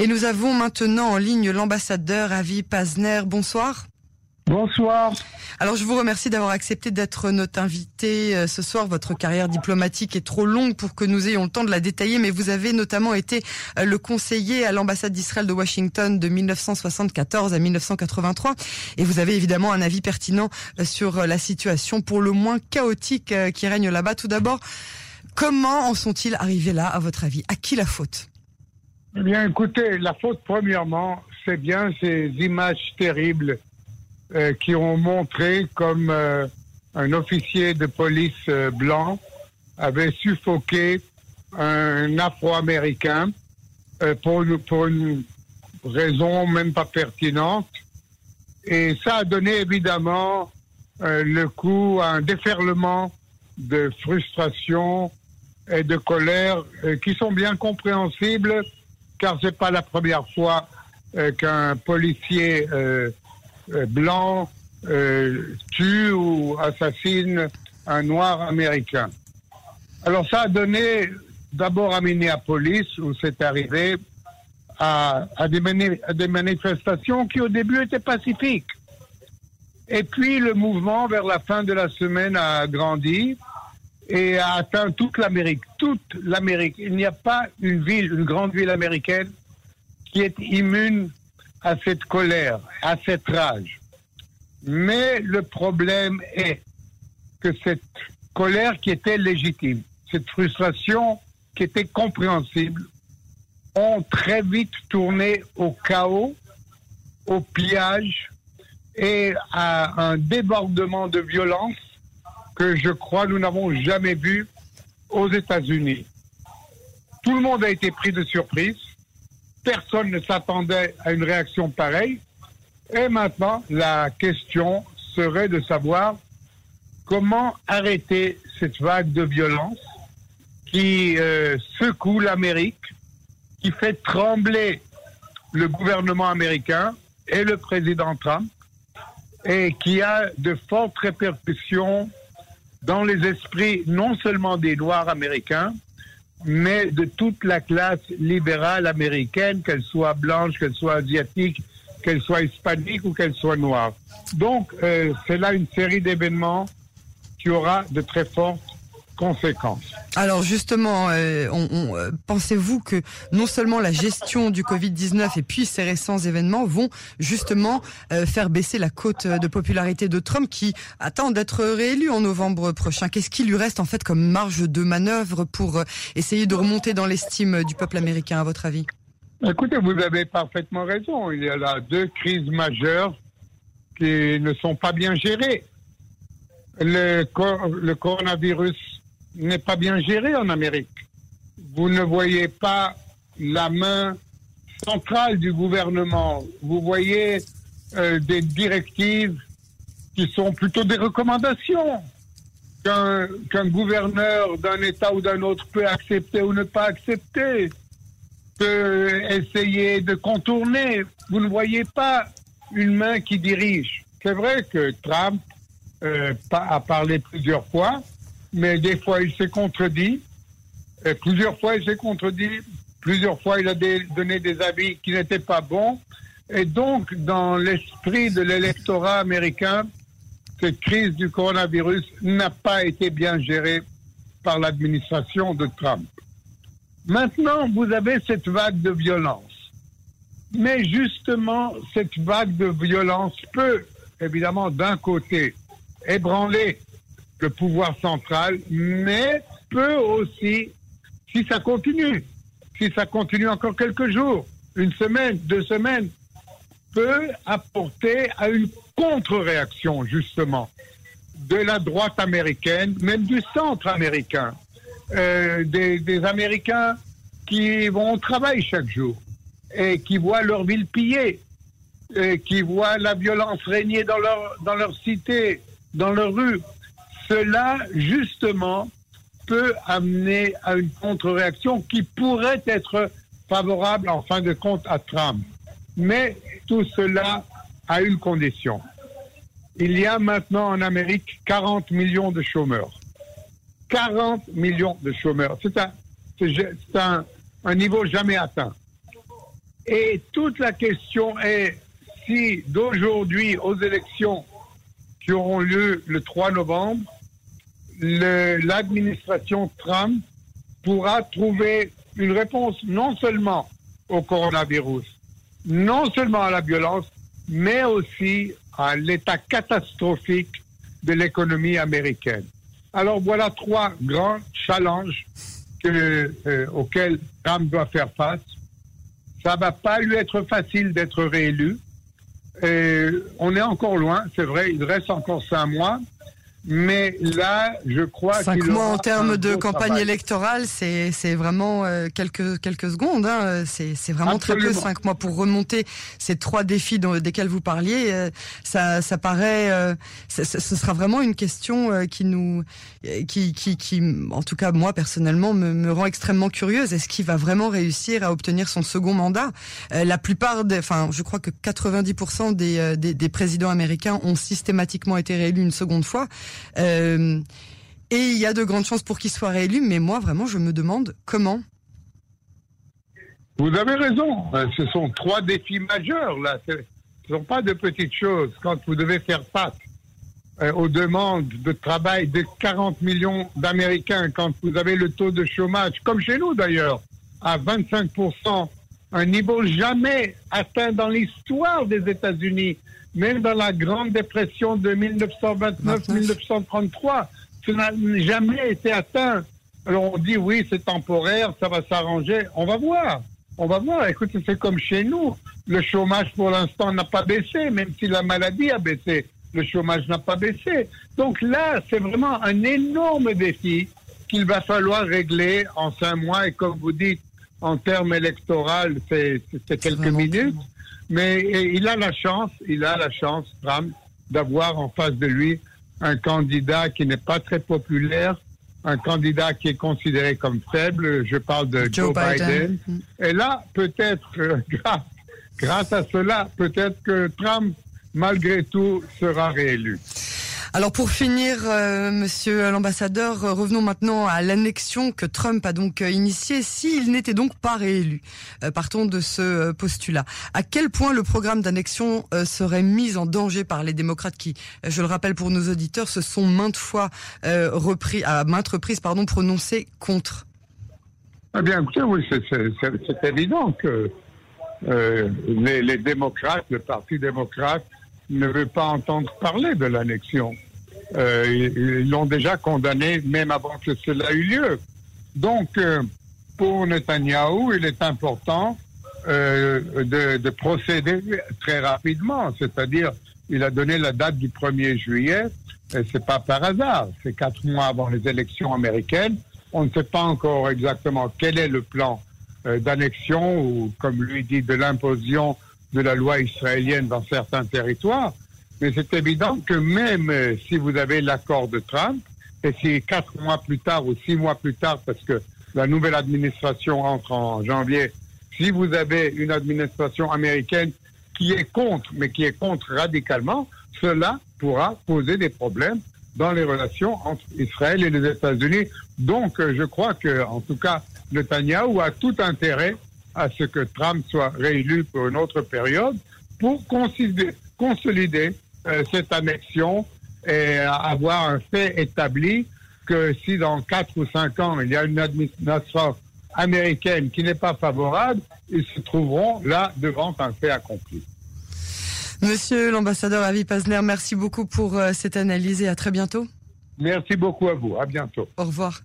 Et nous avons maintenant en ligne l'ambassadeur Avi Pazner. Bonsoir. Bonsoir. Alors je vous remercie d'avoir accepté d'être notre invité euh, ce soir. Votre carrière diplomatique est trop longue pour que nous ayons le temps de la détailler, mais vous avez notamment été euh, le conseiller à l'ambassade d'Israël de Washington de 1974 à 1983, et vous avez évidemment un avis pertinent euh, sur la situation pour le moins chaotique qui règne là-bas. Tout d'abord, comment en sont-ils arrivés là, à votre avis? À qui la faute? Eh bien, écoutez, la faute, premièrement, c'est bien ces images terribles euh, qui ont montré comme euh, un officier de police euh, blanc avait suffoqué un Afro-Américain pour, pour une raison même pas pertinente. Et ça a donné évidemment le coup à un déferlement de frustration et de colère qui sont bien compréhensibles car c'est pas la première fois euh, qu'un policier euh, euh, blanc tue ou assassine un noir américain. Alors ça a donné d'abord à Minneapolis, où c'est arrivé, à, des à, des manifestations qui au début étaient pacifiques. Et puis le mouvement vers la fin de la semaine a grandi et a atteint toute l'Amérique. Toute l'Amérique. Il n'y a pas une ville, une grande ville américaine qui est immune à cette colère, à cette rage. Mais le problème est que cette colère qui était légitime, cette frustration qui était compréhensible, ont très vite tourné au chaos, au pillage et à un débordement de violence que je crois nous n'avons jamais vu aux États-Unis. Tout le monde a été pris de surprise. Personne ne s'attendait à une réaction pareille. Et maintenant, la question serait de savoir comment arrêter cette vague de violence qui euh, secoue l'Amérique, qui fait trembler le gouvernement américain et le président Trump, et qui a de fortes répercussions dans les esprits non seulement des Noirs américains, mais de toute la classe libérale américaine, qu'elle soit blanche, qu'elle soit asiatique, qu'elle soit hispanique ou qu'elle soit noire. Donc, euh, c'est là une série d'événements qui aura de très fortes conséquences. Alors justement, euh, euh, pensez-vous que non seulement la gestion du Covid-19 et puis ces récents événements vont justement euh, faire baisser la cote de popularité de Trump qui attend d'être réélu en novembre prochain? Qu'est-ce qui lui reste en fait comme marge de manœuvre pour essayer de remonter dans l'estime du peuple américain à votre avis? Écoutez, vous avez parfaitement raison. Il y a là deux crises majeures qui ne sont pas bien gérées. Le, le coronavirus n'est pas bien géré en Amérique. Vous ne voyez pas la main centrale du gouvernement. Vous voyez euh, des directives qui sont plutôt des recommandations qu'un gouverneur d'un État ou d'un autre peut accepter ou ne pas accepter, peut essayer de contourner. Vous ne voyez pas une main qui dirige. C'est vrai que Trump euh, a parlé plusieurs fois, mais des fois il s'est contredit. Et plusieurs fois il s'est contredit. Plusieurs fois il a donné des avis qui n'étaient pas bons. Et donc, dans l'esprit de l'électorat américain, cette crise du coronavirus n'a pas été bien gérée par l'administration de Trump. Maintenant, vous avez cette vague de violence. Mais justement, cette vague de violence peut, évidemment, d'un côté, ébranler le pouvoir central, mais peut aussi, si ça continue, si ça continue encore quelques jours, une semaine, deux semaines, peut apporter à une contre-réaction, justement, de la droite américaine, même du centre américain, euh, des, Américains qui vont au travail chaque jour et qui voient leur ville pillée, et qui voient la violence régner dans leur, dans leur cité, dans leur rue, cela, justement, peut amener à une contre-réaction qui pourrait être favorable, en fin de compte, à Trump. Mais tout cela a une condition. Il y a maintenant en Amérique 40 millions de chômeurs. 40 millions de chômeurs. C'est un, un, un niveau jamais atteint. Et toute la question est si d'aujourd'hui aux élections qui auront lieu le 3 novembre, l'administration Trump pourra trouver une réponse non seulement au coronavirus, non seulement à la violence, mais aussi à l'état catastrophique de l'économie américaine. Alors voilà trois grands challenges euh, auxquels Trump doit faire face. Ça va pas lui être facile d'être réélu. Et on est encore loin, c'est vrai, il reste encore cinq mois, mais là, je crois cinq mois en termes de campagne électorale, c'est c'est vraiment euh, quelques quelques secondes. Hein. C'est c'est vraiment très peu cinq mois pour remonter ces trois défis dont, desquels vous parliez. Euh, ça ça paraît, euh, ce sera vraiment une question qui nous qui qui qui en tout cas moi personnellement me, me rend extrêmement curieuse. Est-ce qu'il va vraiment réussir à obtenir son second mandat? La plupart, des, enfin, je crois que 90% des, des des présidents américains ont systématiquement été réélus une seconde fois. Euh, et il y a de grandes chances pour qu'il soit réélu, mais moi, vraiment, je me demande comment. Vous avez raison. Euh, ce sont trois défis majeurs, là. Ce ne sont pas de petites choses. Quand vous devez faire face euh, aux demandes de travail de 40 millions d'Américains, quand vous avez le taux de chômage, comme chez nous d'ailleurs, à 25%, un niveau jamais atteint dans l'histoire des États-Unis même dans la Grande Dépression de 1929-1933, ça n'a jamais été atteint. Alors on dit oui, c'est temporaire, ça va s'arranger. On va voir. On va voir. Écoutez, c'est comme chez nous. Le chômage pour l'instant n'a pas baissé, même si la maladie a baissé. Le chômage n'a pas baissé. Donc là, c'est vraiment un énorme défi qu'il va falloir régler en cinq mois. Et comme vous dites, en termes électoraux, c'est quelques minutes. Mais il a la chance, il a la chance, Trump, d'avoir en face de lui un candidat qui n'est pas très populaire, un candidat qui est considéré comme faible. Je parle de Joe, Biden. Mm. Et là, peut-être, euh, grâce, grâce à cela, peut-être que Trump, malgré tout, sera réélu. Alors pour finir, euh, Monsieur l'ambassadeur, euh, revenons maintenant à l'annexion que Trump a donc euh, initiée. S'il n'était donc pas réélu, partons de ce postulat. À quel point le programme d'annexion serait mis en danger par les démocrates qui, je le rappelle pour nos auditeurs, se sont maintes fois repris, à maintes reprises, pardon, prononcés contre? Eh bien, écoutez, oui, c'est évident que les, les démocrates, le Parti démocrate, ne veut pas entendre parler de l'annexion. Euh, ils l'ont déjà condamné même avant que cela ait eu lieu. Donc, euh, pour Netanyahou, il est important euh, de, de, procéder très rapidement, c'est-à-dire il a donné la date du 1er juillet, et c'est pas par hasard, c'est quatre mois avant les élections américaines. On ne sait pas encore exactement quel est le plan euh, d'annexion ou, comme lui dit, de l'imposition de la loi israélienne dans certains territoires. Mais c'est évident que même euh, si vous avez l'accord de Trump, et si quatre mois plus tard ou six mois plus tard, parce que la nouvelle administration entre en janvier, si vous avez une administration américaine qui est contre, mais qui est contre radicalement, cela pourra poser des problèmes dans les relations entre Israël et les États-Unis. Donc, euh, je crois que, en tout cas, Netanyahu a tout intérêt à ce que Trump soit réélu pour une autre période pour consolider euh, cette annexion et avoir un fait établi que si dans quatre ou cinq ans, il y a une administration américaine qui n'est pas favorable, ils se trouveront là devant un fait accompli. Monsieur l'ambassadeur Avi Pazner, merci beaucoup pour euh, cette analyse et à très bientôt. Merci beaucoup à vous. À bientôt. Au revoir.